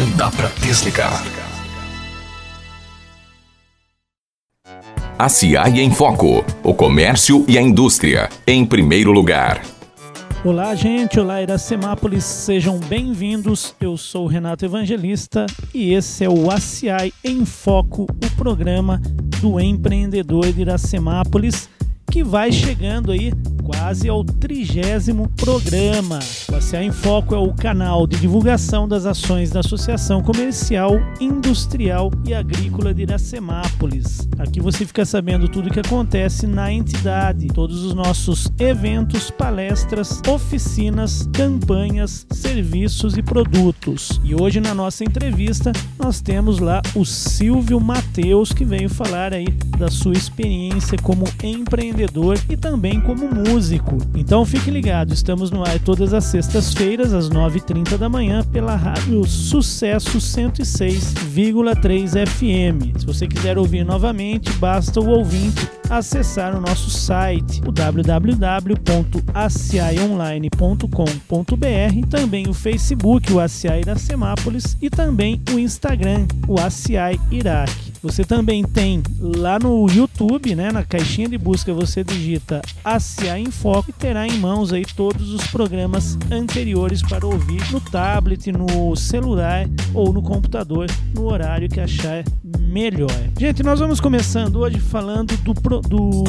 Não dá para desligar. A CIAI em Foco. O comércio e a indústria. Em primeiro lugar. Olá, gente. Olá, Iracemápolis. Sejam bem-vindos. Eu sou o Renato Evangelista e esse é o ACI em Foco, o programa do empreendedor de Iracemápolis, que vai chegando aí quase ao trigésimo programa. O ACA em Foco é o canal de divulgação das ações da Associação Comercial, Industrial e Agrícola de Iracemápolis. Aqui você fica sabendo tudo o que acontece na entidade, todos os nossos eventos, palestras, oficinas, campanhas, serviços e produtos. E hoje na nossa entrevista nós temos lá o Silvio Mateus que veio falar aí da sua experiência como empreendedor e também como músico. Então fique ligado, estamos no ar todas as sextas-feiras, às 9h30 da manhã, pela rádio Sucesso 106,3 FM. Se você quiser ouvir novamente, basta o ouvinte acessar o nosso site, o www.acionline.com.br, também o Facebook, o ACI Iracemápolis e também o Instagram, o ACI Iraque. Você também tem lá no YouTube, né, na caixinha de busca, você digita ACA em Foco e terá em mãos aí todos os programas anteriores para ouvir no tablet, no celular ou no computador, no horário que achar melhor. Gente, nós vamos começando hoje falando do, do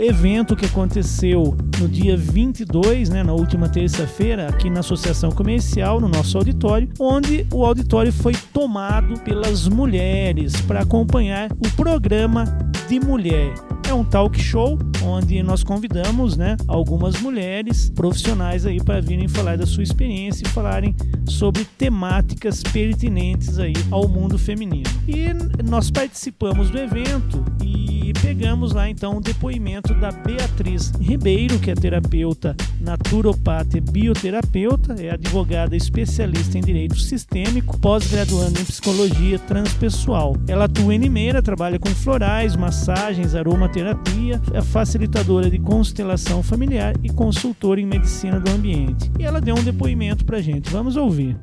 evento que aconteceu no dia 22, né, na última terça-feira, aqui na Associação Comercial, no nosso auditório, onde o auditório foi tomado pelas mulheres para acompanhar o programa de mulher. É um talk show onde nós convidamos, né, algumas mulheres profissionais aí para virem falar da sua experiência e falarem sobre temáticas pertinentes aí ao mundo feminino. E nós participamos do evento e pegamos lá então o depoimento da Beatriz Ribeiro, que é terapeuta naturopata e bioterapeuta, é advogada especialista em direito sistêmico, pós-graduando em psicologia transpessoal. Ela atua em Limeira, trabalha com florais, massagens, aromaterapia, é facilitadora de constelação familiar e consultora em medicina do ambiente. E ela deu um depoimento pra gente. Vamos ouvir.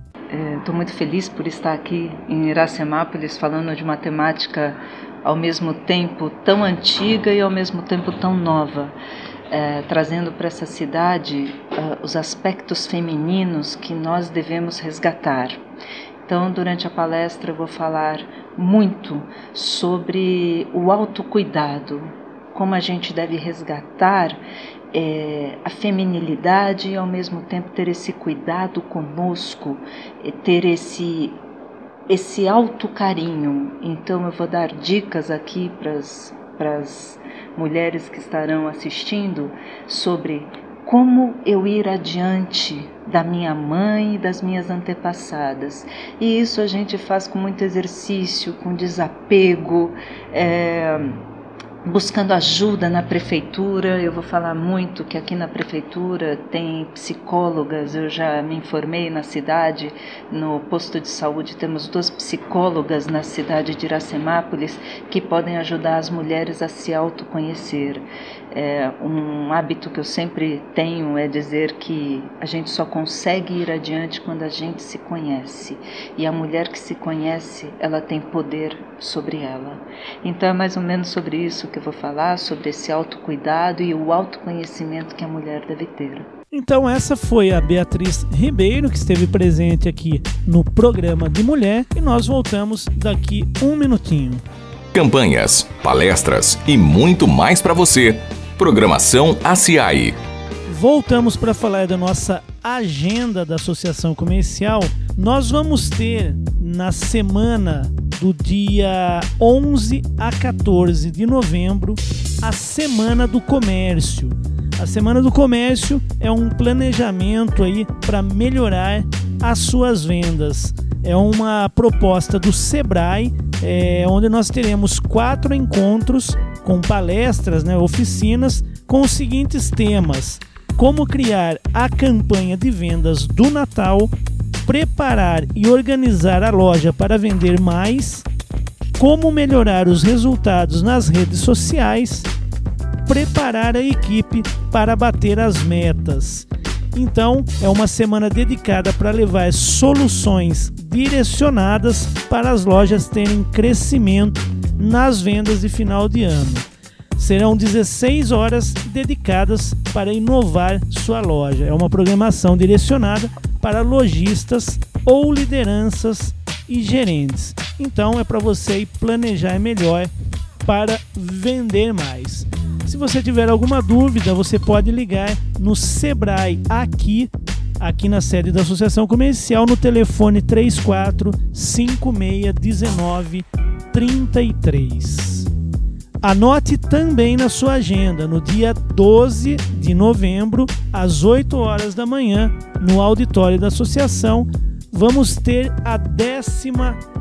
Estou é, muito feliz por estar aqui em Iracemápolis falando de uma temática ao mesmo tempo tão antiga e ao mesmo tempo tão nova, é, trazendo para essa cidade uh, os aspectos femininos que nós devemos resgatar. Então, durante a palestra, eu vou falar muito sobre o autocuidado, como a gente deve resgatar é, a feminilidade e ao mesmo tempo ter esse cuidado conosco, ter esse esse alto carinho. Então eu vou dar dicas aqui para as mulheres que estarão assistindo sobre como eu ir adiante da minha mãe e das minhas antepassadas. E isso a gente faz com muito exercício, com desapego. É, buscando ajuda na prefeitura. Eu vou falar muito que aqui na prefeitura tem psicólogas. Eu já me informei na cidade, no posto de saúde, temos duas psicólogas na cidade de Iracemápolis que podem ajudar as mulheres a se autoconhecer. É, um hábito que eu sempre tenho é dizer que a gente só consegue ir adiante quando a gente se conhece. E a mulher que se conhece, ela tem poder sobre ela. Então é mais ou menos sobre isso que eu vou falar, sobre esse autocuidado e o autoconhecimento que a mulher deve ter. Então essa foi a Beatriz Ribeiro que esteve presente aqui no programa de mulher e nós voltamos daqui um minutinho. Campanhas, palestras e muito mais para você Programação ACI. Voltamos para falar da nossa agenda da Associação Comercial. Nós vamos ter na semana do dia 11 a 14 de novembro a Semana do Comércio. A Semana do Comércio é um planejamento aí para melhorar as suas vendas. É uma proposta do Sebrae, é, onde nós teremos quatro encontros com palestras, né, oficinas com os seguintes temas: como criar a campanha de vendas do Natal, preparar e organizar a loja para vender mais, como melhorar os resultados nas redes sociais, preparar a equipe para bater as metas. Então, é uma semana dedicada para levar soluções direcionadas para as lojas terem crescimento nas vendas de final de ano. Serão 16 horas dedicadas para inovar sua loja. É uma programação direcionada para lojistas ou lideranças e gerentes. Então é para você planejar melhor para vender mais. Se você tiver alguma dúvida, você pode ligar no Sebrae aqui, aqui na sede da Associação Comercial, no telefone 34 5619 33. Anote também na sua agenda, no dia 12 de novembro, às 8 horas da manhã, no auditório da associação, vamos ter a 13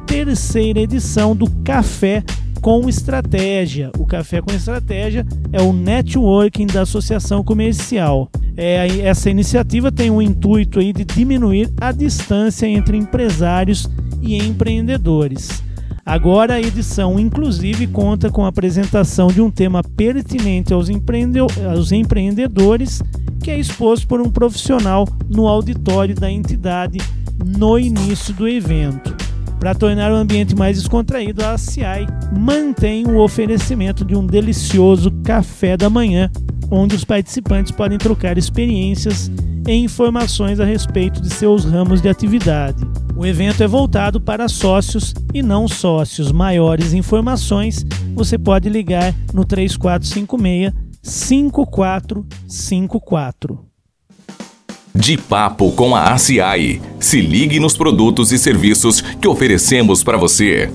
terceira edição do Café com Estratégia. O Café com Estratégia é o networking da associação comercial. É, essa iniciativa tem o intuito aí de diminuir a distância entre empresários e empreendedores. Agora a edição, inclusive, conta com a apresentação de um tema pertinente aos, empreende aos empreendedores, que é exposto por um profissional no auditório da entidade no início do evento. Para tornar o ambiente mais descontraído, a CI mantém o oferecimento de um delicioso café da manhã, onde os participantes podem trocar experiências e informações a respeito de seus ramos de atividade. O evento é voltado para sócios e não sócios. Maiores informações você pode ligar no 3456 5454. De Papo com a ACI. Se ligue nos produtos e serviços que oferecemos para você.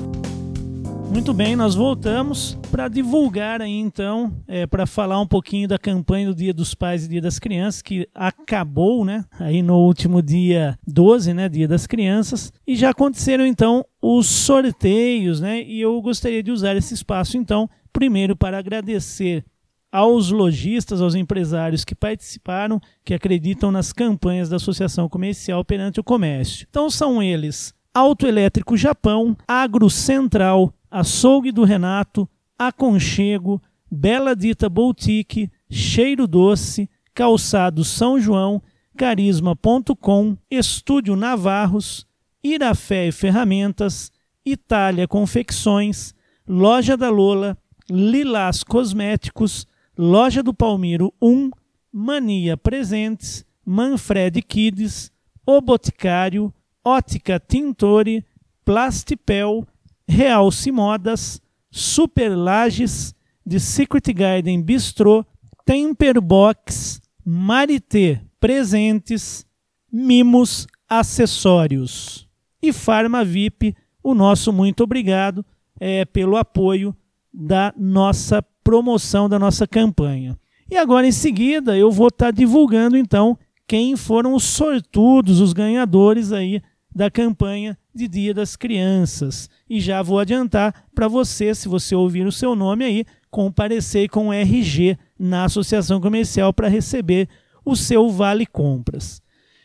Muito bem, nós voltamos para divulgar aí então, é, para falar um pouquinho da campanha do Dia dos Pais e Dia das Crianças, que acabou, né? Aí no último dia 12, né? Dia das Crianças. E já aconteceram então os sorteios, né? E eu gostaria de usar esse espaço então, primeiro para agradecer aos lojistas, aos empresários que participaram, que acreditam nas campanhas da Associação Comercial perante o comércio. Então são eles: Autoelétrico Japão, Agro Central, Açougue do Renato, Aconchego, Bela Dita Boutique, Cheiro Doce, Calçado São João, Carisma.com, Estúdio Navarros, Irafé e Ferramentas, Itália Confecções, Loja da Lola, Lilás Cosméticos, Loja do Palmiro 1, Mania Presentes, Manfred Kids, O Boticário, Ótica Tintore, Plastipel, Realce Modas, Super Lages, The Secret Garden Bistrô, Temperbox, Marité Presentes, Mimos Acessórios e Farma VIP. O nosso muito obrigado é, pelo apoio da nossa promoção da nossa campanha. E agora em seguida eu vou estar tá divulgando então quem foram os sortudos, os ganhadores aí da campanha de Dia das Crianças. E já vou adiantar para você, se você ouvir o seu nome aí, comparecer com o RG na Associação Comercial para receber o seu Vale Compras.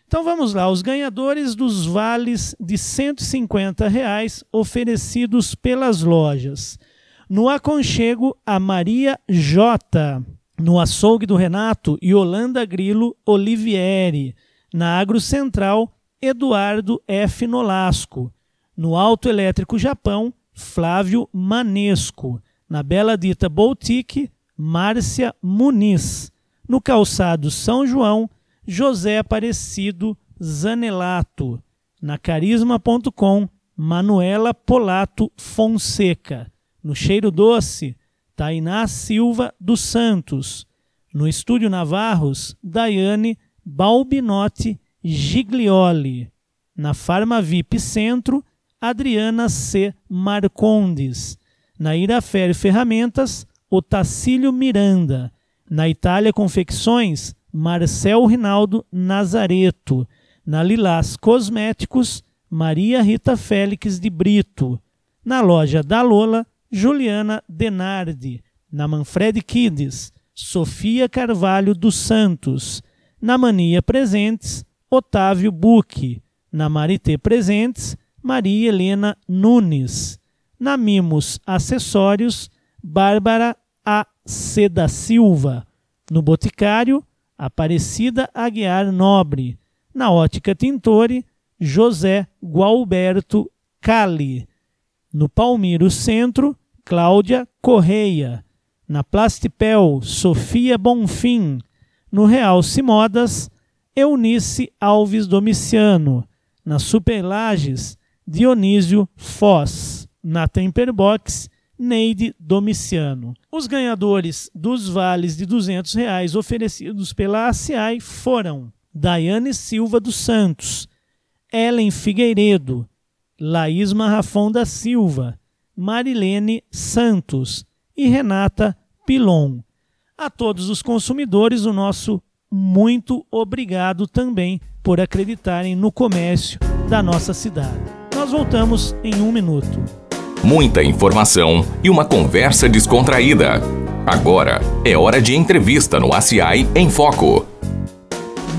Então vamos lá, os ganhadores dos vales de 150 reais oferecidos pelas lojas. No aconchego, a Maria J. No açougue do Renato, Yolanda Grilo Olivieri. Na Agro Central, Eduardo F. Nolasco. No Auto Elétrico Japão, Flávio Manesco. Na Bela Dita Boutique, Márcia Muniz. No Calçado São João, José Aparecido Zanelato. Na Carisma.com, Manuela Polato Fonseca. No Cheiro Doce, Tainá Silva dos Santos. No Estúdio Navarros, Daiane Balbinotti Giglioli. Na Farma VIP Centro, Adriana C. Marcondes. Na Irafer Ferramentas, Otacílio Miranda. Na Itália Confecções, Marcel Rinaldo Nazareto. Na Lilás Cosméticos, Maria Rita Félix de Brito. Na loja da Lola, Juliana Denardi, na Manfred Kids, Sofia Carvalho dos Santos, na Mania Presentes, Otávio Buque, na Marité Presentes, Maria Helena Nunes, na Mimos Acessórios, Bárbara A. C. da Silva, no Boticário, Aparecida Aguiar Nobre. Na Ótica Tintore, José Gualberto Cali. No Palmiro Centro, Cláudia Correia. Na Plastipel, Sofia Bonfim. No Real Modas, Eunice Alves Domiciano. Na Superlages, Dionísio Foz. Na Temperbox, Neide Domiciano. Os ganhadores dos vales de 200 reais oferecidos pela ACI foram Daiane Silva dos Santos, Ellen Figueiredo, Laís Marrafão da Silva, Marilene Santos e Renata Pilon. A todos os consumidores, o nosso muito obrigado também por acreditarem no comércio da nossa cidade. Nós voltamos em um minuto. Muita informação e uma conversa descontraída. Agora é hora de entrevista no ACI em Foco.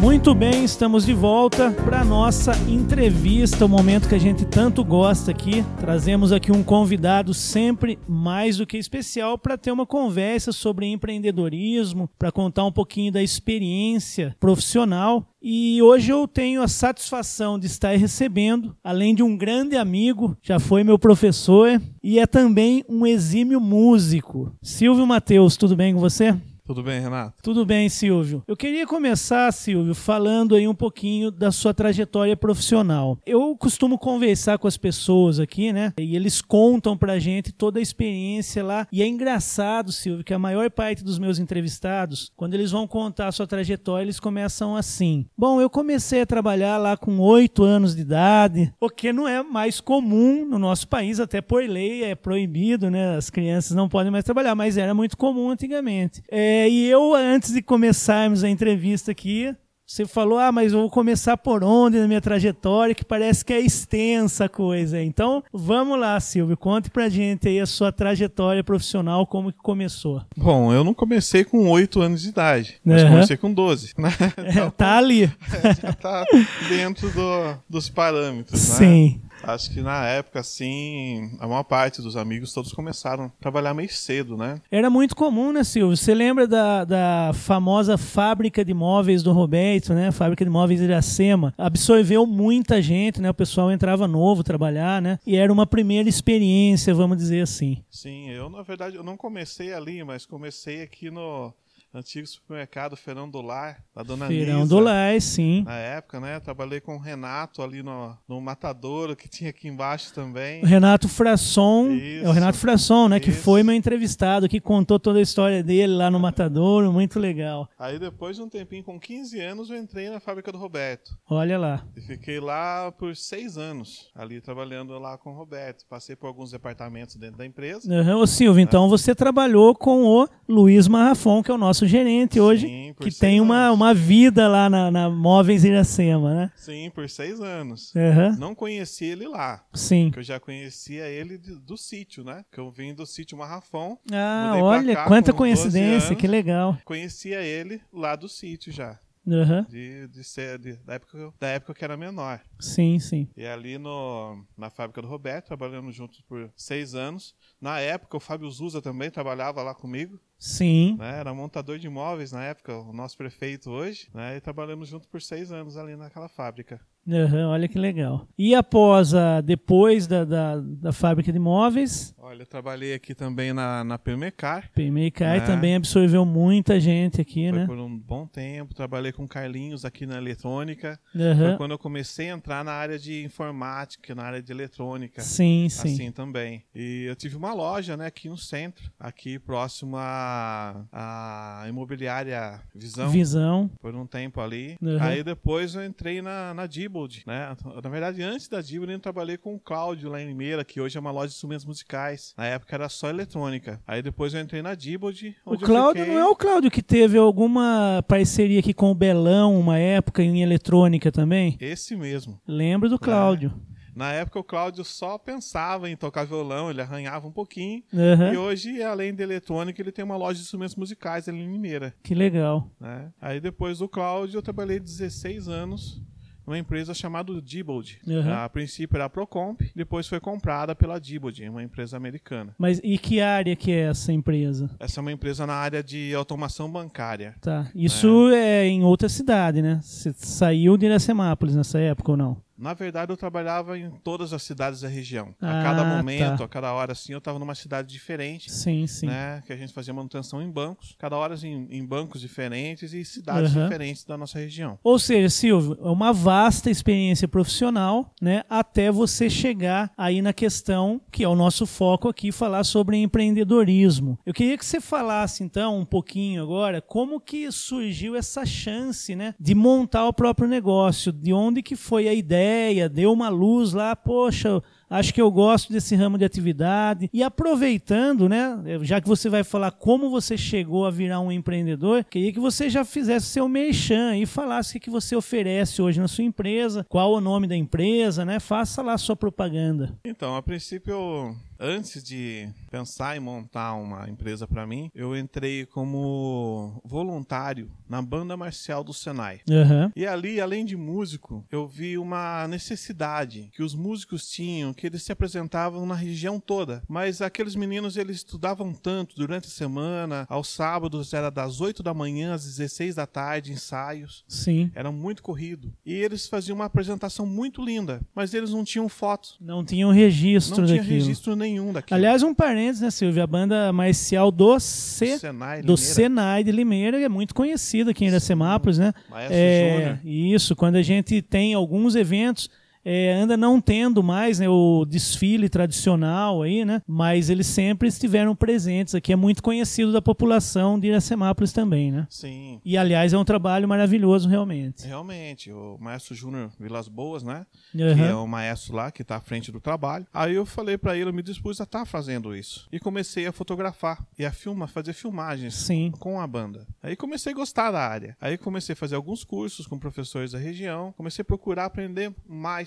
Muito bem, estamos de volta para nossa entrevista, o momento que a gente tanto gosta aqui. Trazemos aqui um convidado sempre mais do que especial para ter uma conversa sobre empreendedorismo, para contar um pouquinho da experiência profissional. E hoje eu tenho a satisfação de estar recebendo, além de um grande amigo, já foi meu professor e é também um exímio músico. Silvio Matheus, tudo bem com você? Tudo bem, Renato? Tudo bem, Silvio. Eu queria começar, Silvio, falando aí um pouquinho da sua trajetória profissional. Eu costumo conversar com as pessoas aqui, né? E eles contam pra gente toda a experiência lá. E é engraçado, Silvio, que a maior parte dos meus entrevistados, quando eles vão contar a sua trajetória, eles começam assim. Bom, eu comecei a trabalhar lá com oito anos de idade, o que não é mais comum no nosso país, até por lei é proibido, né? As crianças não podem mais trabalhar, mas era muito comum antigamente. É, é, e eu, antes de começarmos a entrevista aqui, você falou, ah, mas eu vou começar por onde na minha trajetória, que parece que é extensa a coisa. Então, vamos lá, Silvio, conte pra gente aí a sua trajetória profissional, como que começou. Bom, eu não comecei com 8 anos de idade, mas uhum. comecei com 12. Né? É, tá ali. É, já tá dentro do, dos parâmetros, né? Acho que na época, assim, a maior parte dos amigos todos começaram a trabalhar meio cedo, né? Era muito comum, né, Silvio? Você lembra da, da famosa fábrica de móveis do Roberto, né? A fábrica de móveis de Iracema. Absorveu muita gente, né? O pessoal entrava novo trabalhar, né? E era uma primeira experiência, vamos dizer assim. Sim, eu, na verdade, eu não comecei ali, mas comecei aqui no antigo supermercado Feirão do Lar, da Dona Feirão Nisa, do Lar, sim. Na época, né? Trabalhei com o Renato ali no, no Matadouro, que tinha aqui embaixo também. O Renato Frasson, Isso. é o Renato Frasson, né? Isso. Que foi meu entrevistado, que contou toda a história dele lá no Matadouro, muito legal. Aí depois de um tempinho, com 15 anos, eu entrei na fábrica do Roberto. Olha lá. E fiquei lá por seis anos, ali trabalhando lá com o Roberto. Passei por alguns departamentos dentro da empresa. Uhum. Ô Silvio, então você trabalhou com o Luiz Marrafon, que é o nosso nosso gerente hoje, Sim, que tem uma, uma vida lá na, na Móveis Iracema, né? Sim, por seis anos. Uhum. Não conheci ele lá. Sim. Porque eu já conhecia ele do, do sítio, né? Que eu vim do sítio Marrafão. Ah, olha, quanta coincidência, que legal. Conhecia ele lá do sítio já. Uhum. De, de ser, de, da, época, da época que era menor. Sim, sim. E ali no, na fábrica do Roberto, trabalhando juntos por seis anos. Na época, o Fábio Zuza também trabalhava lá comigo. Sim. Né? Era montador de imóveis na época, o nosso prefeito hoje. Né? E trabalhamos juntos por seis anos ali naquela fábrica. Uhum, olha que legal. E após, a, depois da, da, da fábrica de imóveis? Olha, eu trabalhei aqui também na, na PMECAR. PMECAR né? também absorveu muita gente aqui, Foi né? por um bom tempo. Trabalhei com Carlinhos aqui na eletrônica. Uhum. Foi quando eu comecei a entrar na área de informática, na área de eletrônica. Sim, sim. Assim também. E eu tive uma loja, né, aqui no centro, aqui próximo à, à imobiliária Visão. Visão. Por um tempo ali. Uhum. Aí depois eu entrei na, na Dibold, né? Na verdade, antes da Dibold eu trabalhei com o Cláudio lá em Limeira, que hoje é uma loja de instrumentos musicais. Na época era só eletrônica. Aí depois eu entrei na Dibold. O Cláudio fiquei... não é o Cláudio que teve alguma parceria aqui com o Belão uma época em eletrônica também? Esse mesmo. Lembro do Cláudio. É. Na época o Cláudio só pensava em tocar violão, ele arranhava um pouquinho. Uhum. E hoje, além de eletrônica, ele tem uma loja de instrumentos musicais ali em Mineira. Que legal. Né? Aí depois do Cláudio eu trabalhei 16 anos uma empresa chamada Diebold. Uhum. A princípio era a Procomp, depois foi comprada pela Diebold, uma empresa americana. Mas e que área que é essa empresa? Essa é uma empresa na área de automação bancária. Tá. Isso é, em outra cidade, né? Você saiu de Iracemápolis nessa época ou não? Na verdade, eu trabalhava em todas as cidades da região. Ah, a cada momento, tá. a cada hora, assim, eu estava numa cidade diferente. Sim, sim. Né, que a gente fazia manutenção em bancos, cada hora em, em bancos diferentes e cidades Uhum. diferentes da nossa região. Ou seja, Silvio, é uma vasta experiência profissional, né, até você chegar aí na questão que é o nosso foco aqui, falar sobre empreendedorismo. Eu queria que você falasse então um pouquinho agora como que surgiu essa chance, né, de montar o próprio negócio, de onde que foi a ideia, deu uma luz lá, poxa, acho que eu gosto desse ramo de atividade. E aproveitando, né, já que você vai falar como você chegou a virar um empreendedor, queria que você já fizesse seu merchan e falasse o que você oferece hoje na sua empresa, qual o nome da empresa, né? Faça lá a sua propaganda. Então, a princípio, eu- antes de pensar em montar uma empresa para mim, eu entrei como voluntário na banda marcial do Senai. Aham. E ali, além de músico, eu vi uma necessidade que os músicos tinham, que eles se apresentavam na região toda. Mas aqueles meninos, eles estudavam tanto durante a semana, aos sábados era das 8 da manhã às 16 da tarde, ensaios. Sim. Era muito corrido. E eles faziam uma apresentação muito linda, mas eles não tinham foto. Não tinha um registro Não tinha daquilo. registro nenhum daquilo. Aliás, um parênteses, né, Silvio? A banda marcial do C. Senai, do Senai de Limeira é muito conhecida aqui em Iracemápolis, né? Maestro É, Júnior. isso, quando a gente tem alguns eventos, é, anda não tendo mais né, o desfile tradicional aí, né? Mas eles sempre estiveram presentes aqui, é muito conhecido da população de Iracemápolis também, né? Sim, E aliás é um trabalho maravilhoso realmente. realmente. O maestro Júnior Vilas Boas, né? Aham. que é o maestro lá que está à frente do trabalho. Aí eu falei para ele, eu me dispus a estar fazendo isso. E comecei a fotografar e a filmar, fazer filmagens Sim. com a banda. Aí comecei a gostar da área. Aí comecei a fazer alguns cursos com professores da região. Comecei a procurar aprender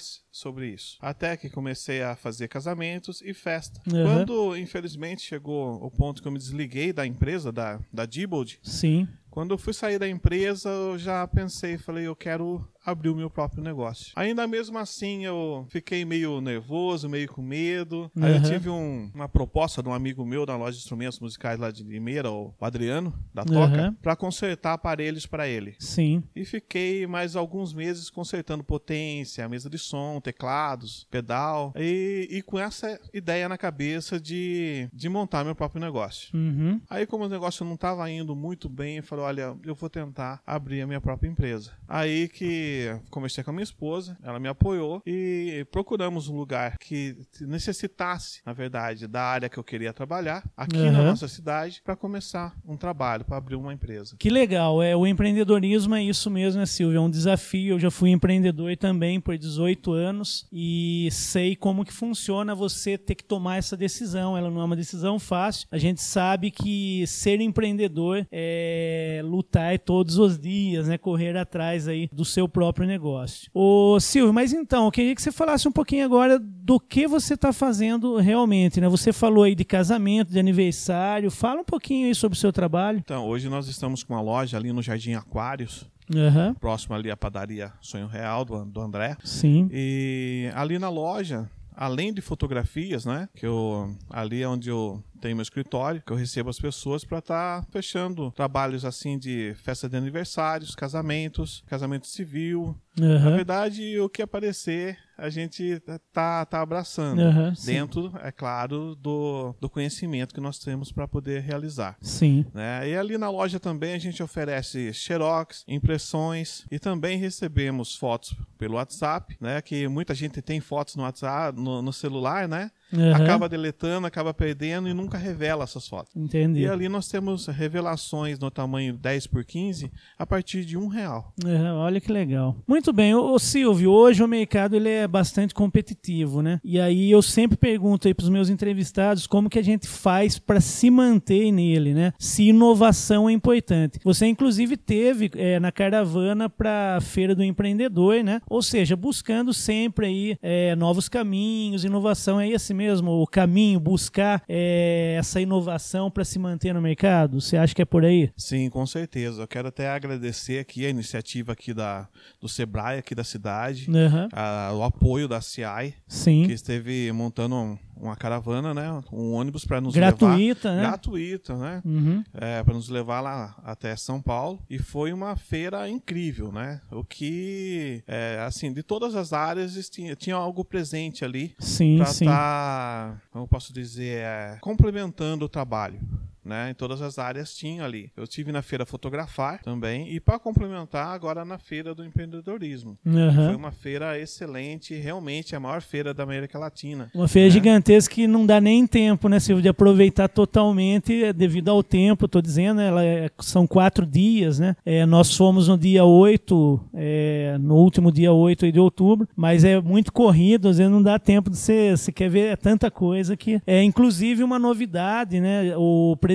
mais sobre isso. Até que comecei a fazer casamentos e festa. Aham. Quando, infelizmente, chegou o ponto que eu me desliguei da empresa, da, da Diebold, Sim. quando eu fui sair da empresa, eu já pensei, falei, eu quero abrir o meu próprio negócio. Ainda mesmo assim, eu fiquei meio nervoso, meio com medo. Aí eu Uhum. tive um- uma proposta de um amigo meu da loja de instrumentos musicais lá de Limeira, o Adriano, da Toca, Uhum. para consertar aparelhos para ele. Sim. E fiquei mais alguns meses consertando potência, mesa de som, teclados, pedal. E, e com essa ideia na cabeça de, de montar meu próprio negócio. Uhum. Aí, como o negócio não estava indo muito bem, eu falei: olha, eu vou tentar abrir a minha própria empresa. Aí que conversei com a minha esposa, ela me apoiou e procuramos um lugar que necessitasse, na verdade, da área que eu queria trabalhar, aqui na Aham. nossa cidade, para começar um trabalho, para abrir uma empresa. Que legal, é, o empreendedorismo é isso mesmo, né, Silvio? É um desafio. Eu já fui empreendedor também por 18 anos e sei como que funciona você ter que tomar essa decisão. Ela não é uma decisão fácil. A gente sabe que ser empreendedor é lutar todos os dias, né? Correr atrás aí do seu próprio negócio. Ô, Silvio, mas então, eu queria que você falasse um pouquinho agora do que você está fazendo realmente, né? Você falou aí de casamento, de aniversário. Fala um pouquinho aí sobre o seu trabalho. Então, hoje nós estamos com uma loja ali no Jardim Aquários, Aham. próximo ali à padaria Sonho Real do, do André. Sim. E ali na loja, além de fotografias, né? Que eu ali é onde eu tenho meu escritório, que eu recebo as pessoas para estar fechando trabalhos assim de festa de aniversários, casamentos, casamento civil. Na Aham. verdade, o que aparecer, a gente tá, tá abraçando. Aham, sim. Dentro, é claro, do, do conhecimento que nós temos para poder realizar. Sim. né? E ali na loja também a gente oferece xerox, impressões e também recebemos fotos pelo WhatsApp, né? Que muita gente tem fotos no WhatsApp, no, no celular, né? Aham. Acaba deletando, acaba perdendo e nunca revela essas fotos. Entendi. E ali nós temos revelações no tamanho 10 por 15 a partir de um real. Aham, olha que legal. Muito bem, ô, Silvio, hoje o mercado ele é bastante competitivo, né? E aí eu sempre pergunto aí para os meus entrevistados como que a gente faz para se manter nele, né? Se inovação é importante. Você inclusive teve é, na caravana para a feira do empreendedor, né? Ou seja, buscando sempre aí é, novos caminhos, inovação é esse mesmo o caminho, buscar é, essa inovação para se manter no mercado. Você acha que é por aí? Sim, com certeza. Eu quero até agradecer aqui a iniciativa aqui da do Sebrae aqui da cidade, uhum. a, o apoio da CI, Sim. que esteve montando um, uma caravana, né? Um ônibus para nos gratuita, levar. Né? Gratuita, né? Uhum. É, para nos levar lá até São Paulo. E foi uma feira incrível, né? O que, é, assim, de todas as áreas tinha, tinha algo presente ali. Sim, pra sim. Tá, como eu posso dizer, é, complementando o trabalho né? Em todas as áreas tinha ali. Eu tive na feira fotografar também e para complementar agora na feira do empreendedorismo. Uhum. Foi uma feira excelente, realmente a maior feira da América Latina. Uma feira né? gigantesca que não dá nem tempo, né, Silvio, de aproveitar totalmente devido ao tempo. Tô dizendo, ela é, são quatro dias, né? É, nós fomos no dia 8, é, no último dia 8 de outubro, mas é muito corrido, às vezes não dá tempo de você, você quer ver é tanta coisa que é inclusive uma novidade, né? O presidente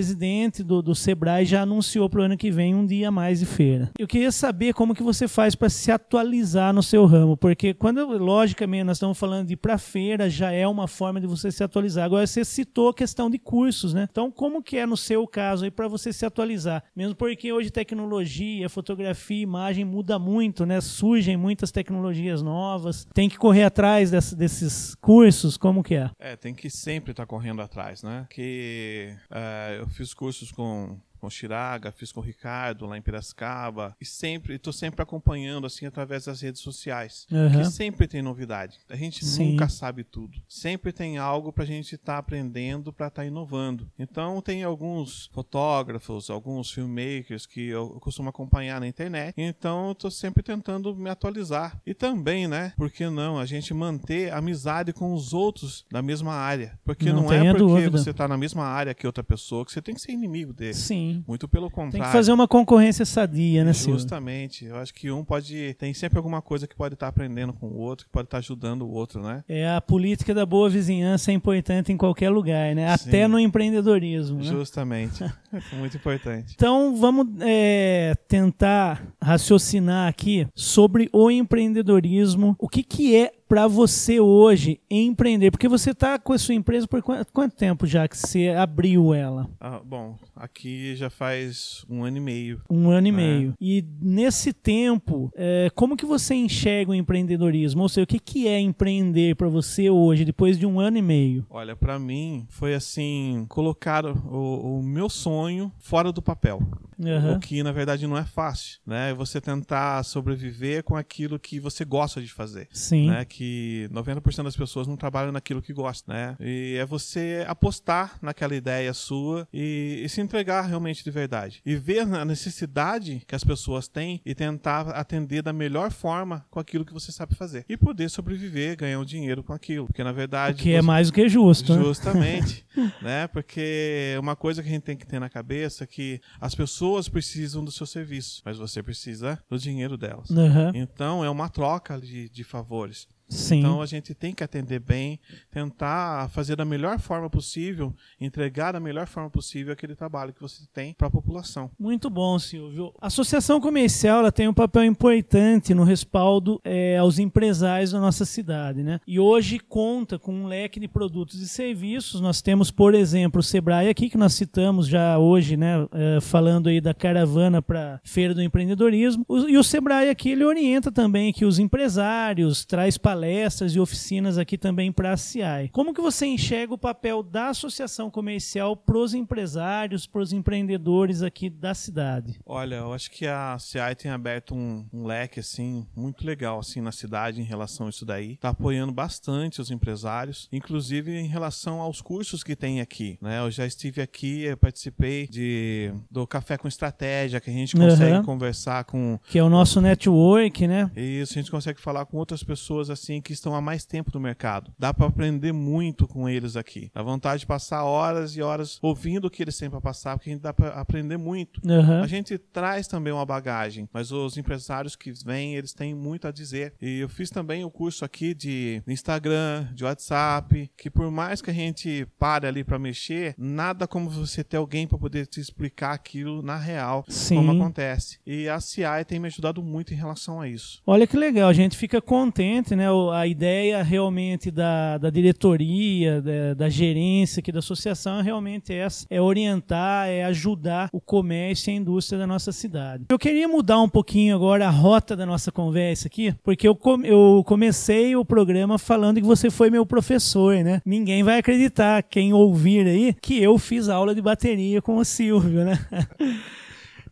do, do Sebrae já anunciou para o ano que vem um dia mais de feira. Eu queria saber como que você faz para se atualizar no seu ramo, porque quando, logicamente, nós estamos falando de ir para feira, já é uma forma de você se atualizar. Agora, você citou a questão de cursos, né? Então, como que é no seu caso aí para você se atualizar? Mesmo porque hoje tecnologia, fotografia, imagem muda muito, né? Surgem muitas tecnologias novas. Tem que correr atrás desse, desses cursos, como que é? É, tem que sempre estar tá correndo atrás, né? Que é, eu fiz cursos com com o Chiraga, fiz com o Ricardo lá em Piracicaba e sempre estou sempre acompanhando assim através das redes sociais, uhum. que sempre tem novidade. A gente Sim. nunca sabe tudo. Sempre tem algo para a gente estar tá aprendendo, para estar tá inovando. Então tem alguns fotógrafos, alguns filmmakers que eu costumo acompanhar na internet. Então estou sempre tentando me atualizar e também, né? Por que não a gente manter amizade com os outros da mesma área? Porque não, não é porque dúvida. você está na mesma área que outra pessoa que você tem que ser inimigo dele. Sim. Muito pelo contrário. Tem que fazer uma concorrência sadia, né, Silvio? Justamente. Eu acho que um pode. Tem sempre alguma coisa que pode estar aprendendo com o outro, que pode estar ajudando o outro, né? É, a política da boa vizinhança é importante em qualquer lugar, né? Sim. Até no empreendedorismo. Né? Justamente. Muito importante. Então, vamos é, tentar raciocinar aqui sobre o empreendedorismo. O que, que é para você hoje empreender? Porque você está com a sua empresa por quanto, quanto, tempo já que você abriu ela? Ah, bom, aqui já faz um ano e meio. Um ano e meio. E nesse tempo, é, como que você enxerga o empreendedorismo? Ou seja, o que, que é empreender para você hoje, depois de um ano e meio? Olha, para mim foi assim, colocar o, o meu sonho fora do papel. Uhum. O que na verdade não é fácil, né? Você tentar sobreviver com aquilo que você gosta de fazer. Sim. Né? Que 90% das pessoas não trabalham naquilo que gostam, né? E é você apostar naquela ideia sua e, e se entregar realmente de verdade. E ver a necessidade que as pessoas têm e tentar atender da melhor forma com aquilo que você sabe fazer. E poder sobreviver, ganhar um dinheiro com aquilo. Porque na verdade. O que é mais do que justo. né? Justamente. né? Porque uma coisa que a gente tem que ter na cabeça é que as pessoas precisam do seu serviço, mas você precisa do dinheiro delas. Uhum. Então é uma troca de, de favores. Sim. Então a gente tem que atender bem, tentar fazer da melhor forma possível, entregar da melhor forma possível aquele trabalho que você tem para a população. Muito bom, Silvio. A associação comercial ela tem um papel importante no respaldo é, aos empresários da nossa cidade, né? E hoje conta com um leque de produtos e serviços. Nós temos, por exemplo, o Sebrae aqui que nós citamos já hoje, né? É, falando aí da caravana para feira do empreendedorismo. O, e o Sebrae aqui ele orienta também que os empresários traz palestras palestras e oficinas aqui também para a CIAI. Como que você enxerga o papel da associação comercial para os empresários, para os empreendedores aqui da cidade? Olha, eu acho que a CIAI tem aberto um, um, leque assim muito legal assim na cidade em relação a isso daí. Está apoiando bastante os empresários, inclusive em relação aos cursos que tem aqui. Né? Eu já estive aqui, eu participei de do café com estratégia que a gente consegue uhum. conversar com que é o nosso network, né? Isso, a gente consegue falar com outras pessoas assim assim que estão há mais tempo no mercado. Dá para aprender muito com eles aqui. Dá vontade de passar horas e horas ouvindo o que eles têm para passar, porque a gente dá para aprender muito. Aham. A gente traz também uma bagagem, mas os empresários que vêm, eles têm muito a dizer. E eu fiz também o curso aqui de Instagram, de WhatsApp, que por mais que a gente pare ali para mexer, nada como você ter alguém para poder te explicar aquilo na real, Sim. como acontece. E a CI tem me ajudado muito em relação a isso. Olha que legal, a gente fica contente, né? A ideia realmente da, da diretoria, da, da gerência aqui da associação é realmente essa: é orientar, é ajudar o comércio e a indústria da nossa cidade. Eu queria mudar um pouquinho agora a rota da nossa conversa aqui, porque eu, com- eu comecei o programa falando que você foi meu professor, né? Ninguém vai acreditar, quem ouvir aí, que eu fiz aula de bateria com o Silvio, né?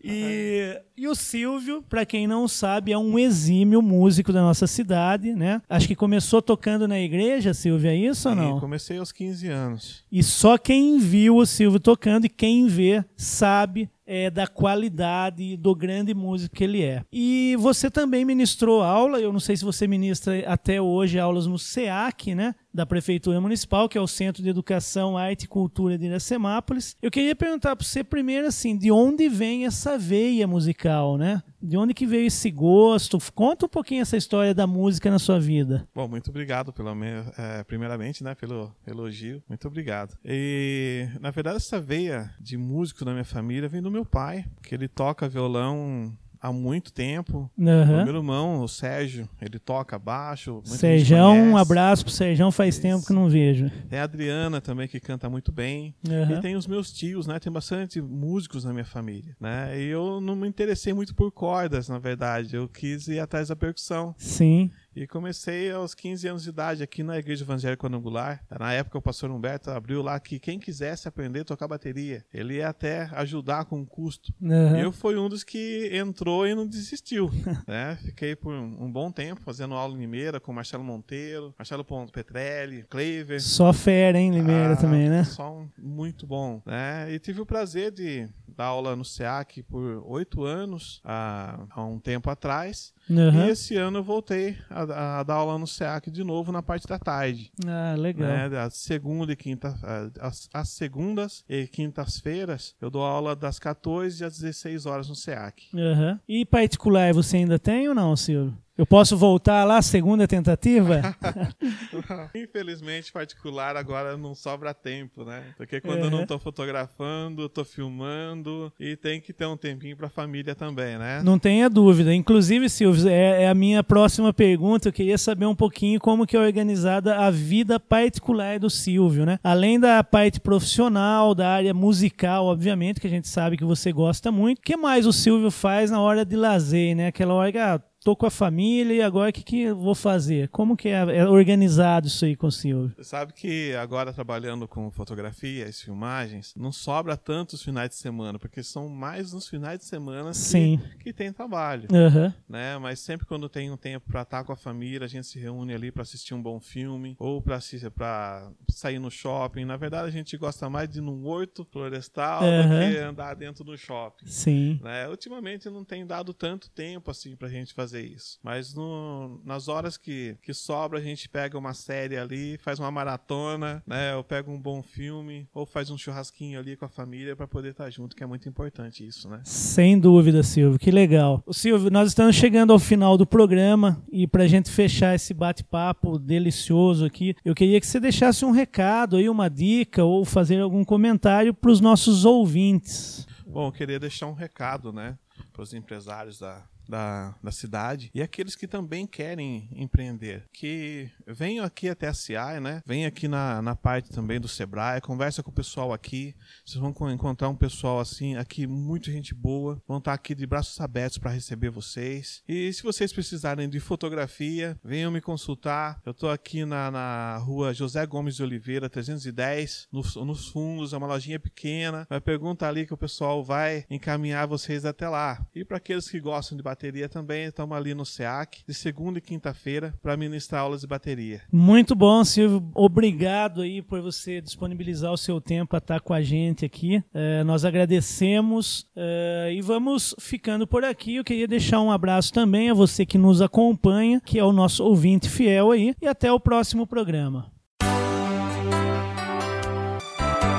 E, e o Silvio, pra quem não sabe, é um exímio músico da nossa cidade, né? Acho que começou tocando na igreja, Silvio, é isso ou não? comecei aos 15 anos. E só quem viu o Silvio tocando e quem vê sabe é, da qualidade do grande músico que ele é. E você também ministrou aula, eu não sei se você ministra até hoje aulas no SEAC, né? Da Prefeitura Municipal, que é o Centro de Educação, Arte e Cultura de Iracemápolis. Eu queria perguntar para você primeiro assim, de onde vem essa veia musical, né? De onde que veio esse gosto? Conta um pouquinho essa história da música na sua vida. Bom, muito obrigado pelo eh, primeiramente, né, pelo elogio. Muito obrigado. E na verdade essa veia de músico da minha família vem do meu pai, que ele toca violão há muito tempo. O meu irmão, o Sérgio, ele toca baixo. Serjão, um abraço pro Serjão, faz tempo que não vejo. Tem a Adriana também, que canta muito bem. Aham. E tem os meus tios, né? Tem bastante músicos na minha família, né? E eu não me interessei muito por cordas, na verdade. Eu quis ir atrás da percussão. Sim. E comecei aos 15 anos de idade aqui na Igreja Evangélica Quadrangular. Na época, o pastor Humberto abriu lá que quem quisesse aprender a tocar bateria, ele ia até ajudar com o custo. Aham. Eu fui um dos que entrou e não desistiu, né? Fiquei por um um bom tempo fazendo aula em Limeira com Marcelo Monteiro, Marcelo Ponto Petrelli, Clever. Só fera, hein, Limeira Ah, também, né? Pessoal muito bom, né? E tive o prazer de dar aula no SEAC por oito anos, há, há um tempo atrás. Aham. E esse ano eu voltei a, a dar aula no SEAC de novo na parte da tarde. Ah, legal. Né? Da segunda e quinta, as, as segundas e quintas-feiras eu dou aula das 14 às 16 horas no SEAC. Aham. E particular, você ainda tem ou não, Silvio? Eu posso voltar lá, segunda tentativa? Infelizmente, particular agora não sobra tempo, né? Porque quando eu Uhum. não tô fotografando, eu tô filmando e tem que ter um tempinho pra família também, né? Não tenha dúvida. Inclusive, Silvio, é, é a minha próxima pergunta. Eu queria saber um pouquinho como que é organizada a vida particular do Silvio, né? Além da parte profissional, da área musical, obviamente, que a gente sabe que você gosta muito. O que mais o Silvio faz na hora de lazer, né? Aquela hora que, ah, tô com a família e agora o que, que eu vou fazer? Como que é, é organizado isso aí com o Silvio? Você sabe que agora trabalhando com fotografia e filmagens, não sobra tantos finais de semana, porque são mais nos finais de semana que, Sim. que tem trabalho. Aham. né? Mas sempre quando tem um tempo pra estar com a família, a gente se reúne ali pra assistir um bom filme ou para sair no shopping. Na verdade, a gente gosta mais de ir num horto florestal do Aham. que andar dentro do shopping. Sim. Né? Ultimamente não tem dado tanto tempo assim pra gente fazer isso. Mas no- nas horas que, que sobra, a gente pega uma série ali, faz uma maratona, né? Ou pega um bom filme, ou faz um churrasquinho ali com a família pra poder estar junto, que é muito importante isso, né? Sem dúvida, Silvio, que legal. Silvio, nós estamos chegando ao final do programa e para a gente fechar esse bate-papo delicioso aqui, eu queria que você deixasse um recado aí, uma dica ou fazer algum comentário para os nossos ouvintes. Bom, eu queria deixar um recado, né, para os empresários da, da, da cidade e aqueles que também querem empreender, que venham aqui até a CI, né, venham aqui na, na parte também do Sebrae, conversa com o pessoal aqui, vocês vão co- encontrar um pessoal assim, aqui, muito gente boa, vão estar aqui de braços abertos para receber vocês. E se vocês precisarem de fotografia, venham me consultar. Eu tô aqui na, na rua José Gomes de Oliveira, 310, nos, nos fundos, é uma lojinha pequena. Vai pergunta ali que o pessoal vai encaminhar vocês até lá. E para aqueles que gostam de bater bateria também, estamos ali no SEAC, de segunda e quinta-feira, para ministrar aulas de bateria. Muito bom, Silvio. Obrigado aí por você disponibilizar o seu tempo a estar com a gente aqui. É, nós agradecemos é, e vamos ficando por aqui. Eu queria deixar um abraço também a você que nos acompanha, que é o nosso ouvinte fiel aí, e até o próximo programa.